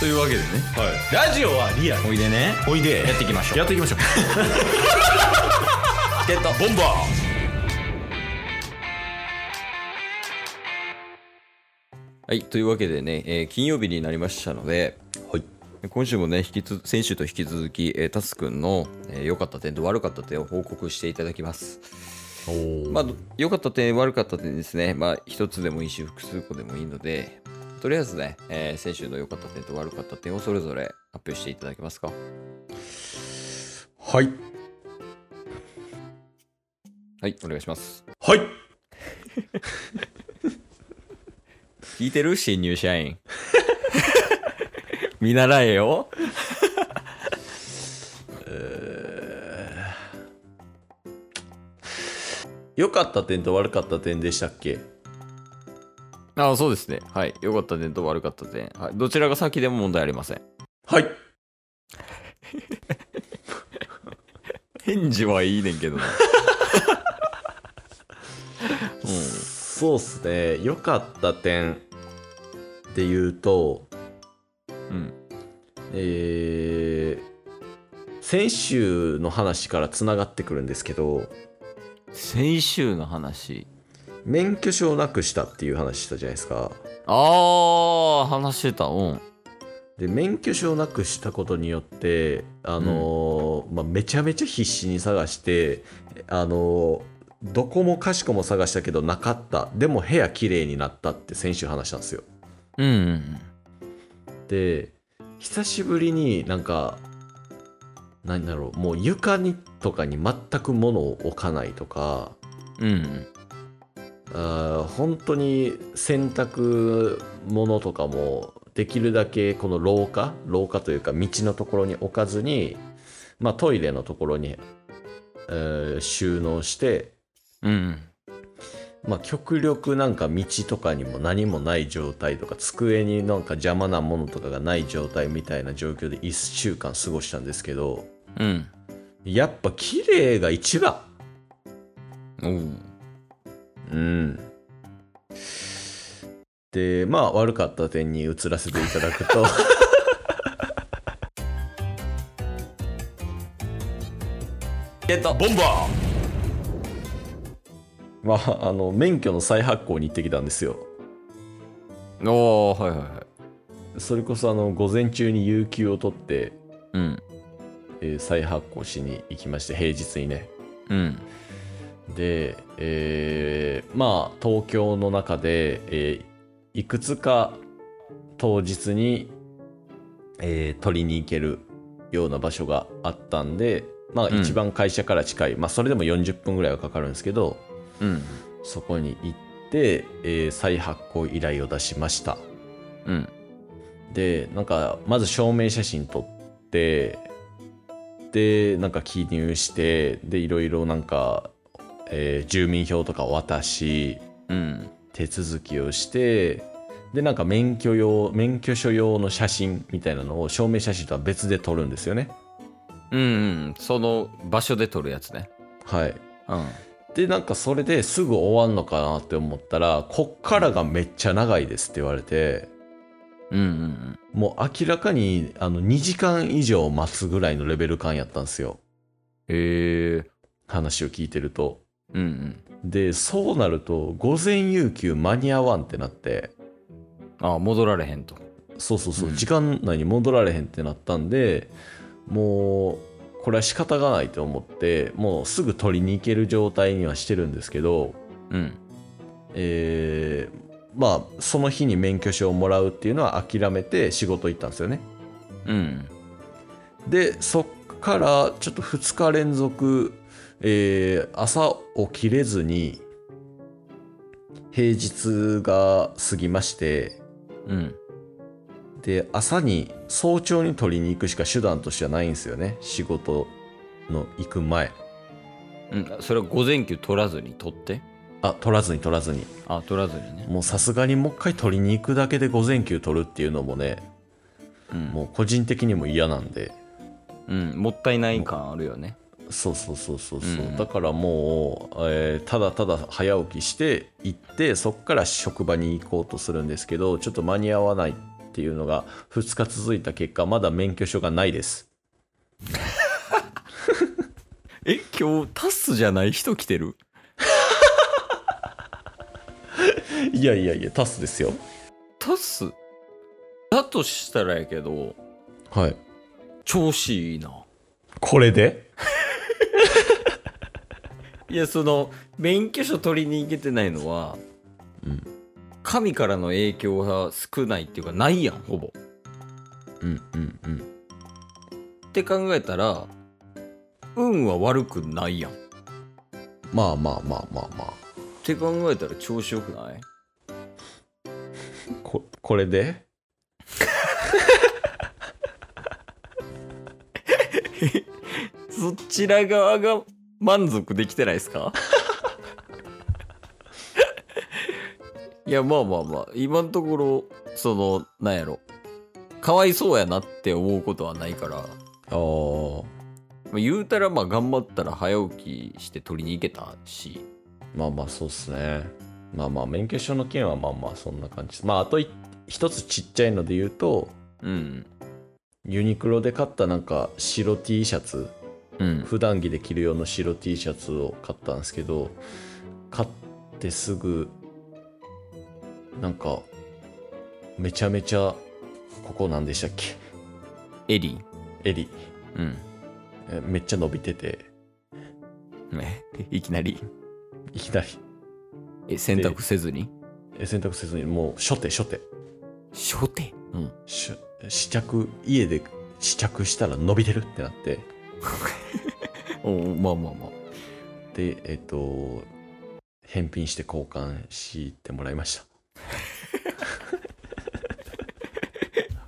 というわけでね。はい、ラジオはリアル。おいでね。おいで。やっていきましょう。やっていきましょう。ゲット。ボンバはいというわけでね、えー金曜日になりましたのでーはい。今週もね引きつ先週と引き続き、えータスくんの良、えー良かった点と悪かった点を報告していただきます。おー。まあ良かった点悪かった点ですね。まあ一つでもいいし複数個でもいいのでとりあえずね、えー先週の良かった点と悪かった点をそれぞれ発表していただけますか？はい。はいお願いします。はい。聞いてる？新入社員。見習えよ。良かった点と悪かった点でしたっけ？あそうですね。はい。良かった点と悪かった点、はい、どちらが先でも問題ありません。はい。返事はいいねんけどな。そうっすね。良かった点で言うとうん。うんえー先週の話からつながってくるんですけど先週の話？免許証をなくしたっていう話したじゃないですか。ああ話してた。うん。で免許証をなくしたことによってあのーまあ、めちゃめちゃ必死に探してあのーどこもかしこも探したけどなかった。でも部屋綺麗になったって先週話したんですよ。うん。うんで久しぶりになんか何だろうもう床にとかに全く物を置かないとかうんうんあー本当に洗濯物とかもできるだけこの廊下廊下というか道のところに置かずに、まあ、トイレのところに、えー収納して、うん。うんまあ、極力なんか道とかにも何もない状態とか机になんか邪魔なものとかがない状態みたいな状況で1週間過ごしたんですけどうん。やっぱ綺麗が一番。おううん。で、まあ悪かった点に移らせていただくと、ゲットボンバーまあ、あの、免許の再発行に行ってきたんですよ。おーはいはいはいそれこそあの、午前中に有給を取って、うんえー再発行しに行きまして、平日にね。うんで、えーまあ東京の中で、えーいくつか当日に、えー取りに行けるような場所があったんでまあうん。一番会社から近い、まあそれでも40分ぐらいはかかるんですけどうん。そこに行って、えー再発行依頼を出しました。うん。でなんかまず証明写真撮ってでなんか記入してでいろいろなんか、えー住民票とかを渡しうん。手続きをしてでなんか免許用免許証用の写真みたいなのを証明写真とは別で撮るんですよね。うんうん。その場所で撮るやつね。はい。うん。でなんかそれですぐ終わんのかなって思ったらこっからがめっちゃ長いですって言われてうんうんもう明らかにあの2時間以上待つぐらいのレベル感やったんですよ。へえ話を聞いてるとうんうん。でそうなると午前有給間に合わんってなって。あ戻られへんと。そうそうそう、うん。時間内に戻られへんってなったんでもうこれは仕方がないと思ってもうすぐ取りに行ける状態にはしてるんですけどうん。えーまあその日に免許証をもらうっていうのは諦めて仕事行ったんですよね。うん。でそっからちょっと2日連続、えー朝起きれずに平日が過ぎましてうん。で朝に早朝に取りに行くしか手段としてはないんですよね。仕事の行く前。うん。それは午前休取らずに取って？あ取らずに取らずに。あ取らずにね。もうさすがにもう一回取りに行くだけで午前休取るっていうのもねうん。もう個人的にも嫌なんで。うん。もったいない感あるよねそうそうそうそうそう、うんだからもう、えーただただ早起きして行ってそっから職場に行こうとするんですけどちょっと間に合わないっていうのが2日続いた結果、まだ免許証がないです。え今日タスじゃない人来てる？いやいやいや、タスですよ。タス？だとしたらやけどはい。調子いいなこれで？いやその免許証取りに行けてないのはうん。神からの影響が少ないっていうかないやんほぼっうんうんうん。て考えたら運は悪くないやんっまあまあまあまあまあ。て考えたら調子よくない？ここれで？そちら側が満足できてないですか？いやまあまあまあ。今のところそのなんやろ。かわいそうやなって思うことはないから、まああ。あ、言うたらまあ頑張ったら早起きして取りに行けたし。まあまあそうっすね。まあまあ免許証の件はまあまあそんな感じ。まああとい一つちっちゃいので言うと、うん。ユニクロで買ったなんか白 T シャツ、うん。普段着で着る用の白 T シャツを買ったんですけど、買ってすぐ、なんか、めちゃめちゃ、ここなんでしたっけ？エリ襟、うん。えめっちゃ伸びてて、ね いきなり？いきなり。え洗濯せずに？え洗濯せずにもう初手初手。初手？うん。し試着家で試着したら伸びてるってなって おうまあまあまあ。でえっ、と返品して交換してもらいました。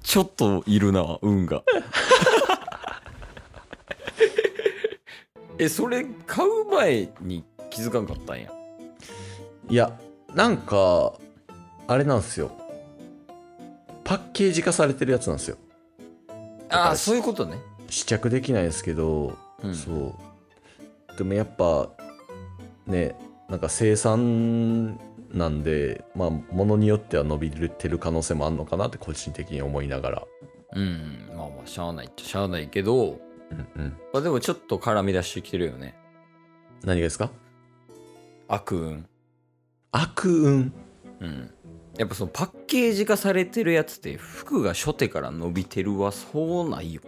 ちょっといるな運が。えそれ買う前に気づかんかったんや？いやなんかあれなんですよ。パッケージ化されてるやつなんですよ。ああそういうことね試着できないですけど、うん。そう。でもやっぱねなんか生産なんでまあ物によっては伸びてる可能性もあるのかなって個人的に思いながら。うん。まあまあしゃあないっちゃしゃあないけど、うんうん。まあ、でもちょっと絡み出してきてるよね。何がですか？悪運。悪運？うん。やっぱそのパッケージ化されてるやつって服が初手から伸びてるはそうないよ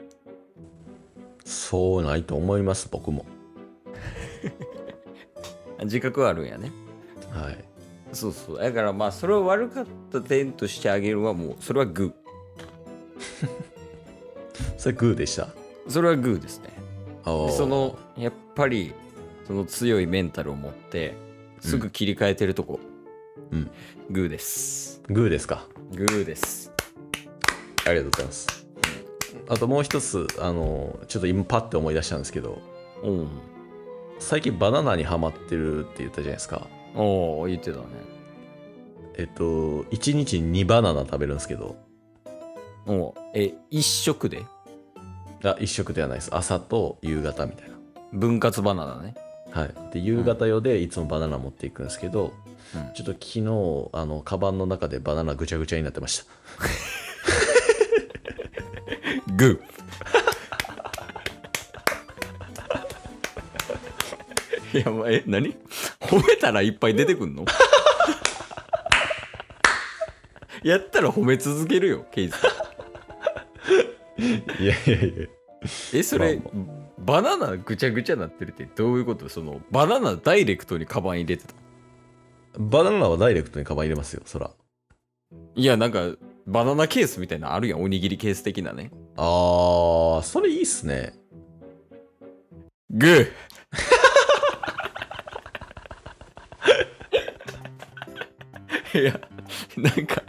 そうないと思います僕も。自覚はあるんやね。はい。そうそう。だからまあそれを悪かった点としてあげるはもうそれはグ それグーでした？ーそれはグーですね。そのやっぱりその強いメンタルを持ってすぐ切り替えてるとこ、うん。グーです。グーですか？グーです。ありがとうございますあともう一つあのちょっと今パッて思い出したんですけどおう最近バナナにハマってるって言ったじゃないですか。おう言ってたね。えっと1日に2バナナ食べるんですけど。おうえ一食で？あ一食ではないです。朝と夕方みたいな。分割バナナね。はい。で夕方用でいつもバナナ持っていくんですけど、うん。ちょっと昨日あのカバンの中でバナナぐちゃぐちゃになってました グー。いやまあえ何？褒めたらいっぱい出てくんの？やったら褒め続けるよケイズいやいやいや。えそれ、まバナナぐちゃぐちゃなってるってどういうこと？そのバナナダイレクトにカバン入れてた。バナナはダイレクトにカバン入れますよそら。いやなんかバナナケースみたいなのあるやん。おにぎりケース的なね。あーそれいいっすね。グー。いやなんか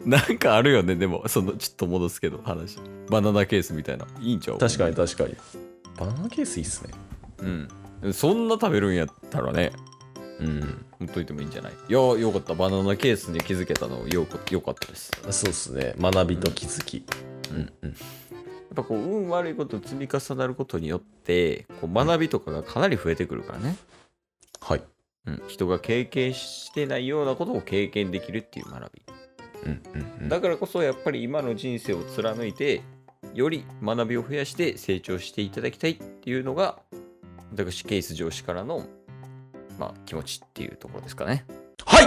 なんかあるよね。でもそのちょっと戻すけど話。バナナケースみたいな。いいんちゃう？確かに確かに。バナナケースいいっすね。うん。そんな食べるんやったらねうん。ほっといてもいいんじゃない？いやよかった。バナナケースに気づけたのよかよかったです。そうっすね。学びと気づき。うんうん。やっぱこう運悪いこと積み重なることによってこう学びとかがかなり増えてくるからね、はい。うん、人が経験してないようなことを経験できるっていう学び。うんうんだからこそやっぱり今の人生を貫いてより学びを増やして成長していただきたいっていうのが私ケース上司からの、まあ、気持ちっていうところですかね。はい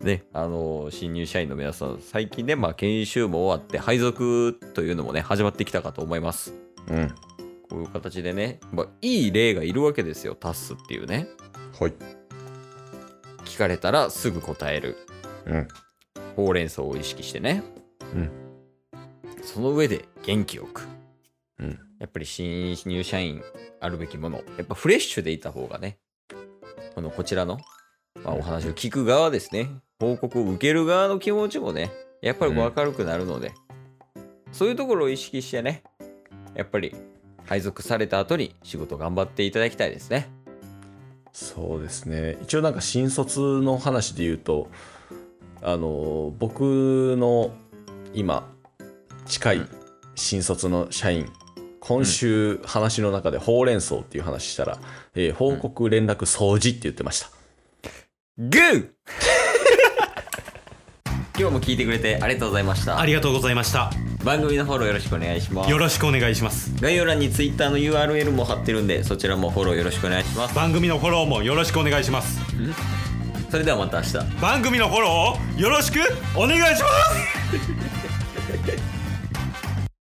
ね、あの新入社員の皆さん最近ね、まあ、研修も終わって配属というのもね始まってきたかと思います。うんこういう形でね、まあ、いい例がいるわけですよタスっていうね。はい聞かれたらすぐ答えるうんほうれん草を意識してね。うんその上で元気よく。うんやっぱり新入社員あるべきもの。やっぱフレッシュでいた方がね、このこちらの、まあ、お話を聞く側ですね、報告を受ける側の気持ちもね、やっぱり明るくなるので、そういうところを意識してね、やっぱり配属された後に仕事頑張っていただきたいですね。そうですね。一応なんか新卒の話で言うとあの僕の今近い新卒の社員今週話の中でほうれん草っていう話したら、えー報告連絡掃除って言ってました、グー！今日も聞いてくれてありがとうございました。あ。りがとうございました。番組のフォローよろしくお願いします。よ。ろしくお願いします。概要欄に Twitter の URL も貼ってるんでそちらもフォローよろしくお願いします。番組のフォローもよろしくお願いします。それではまた明日。番組のフォローをよろしくお願いします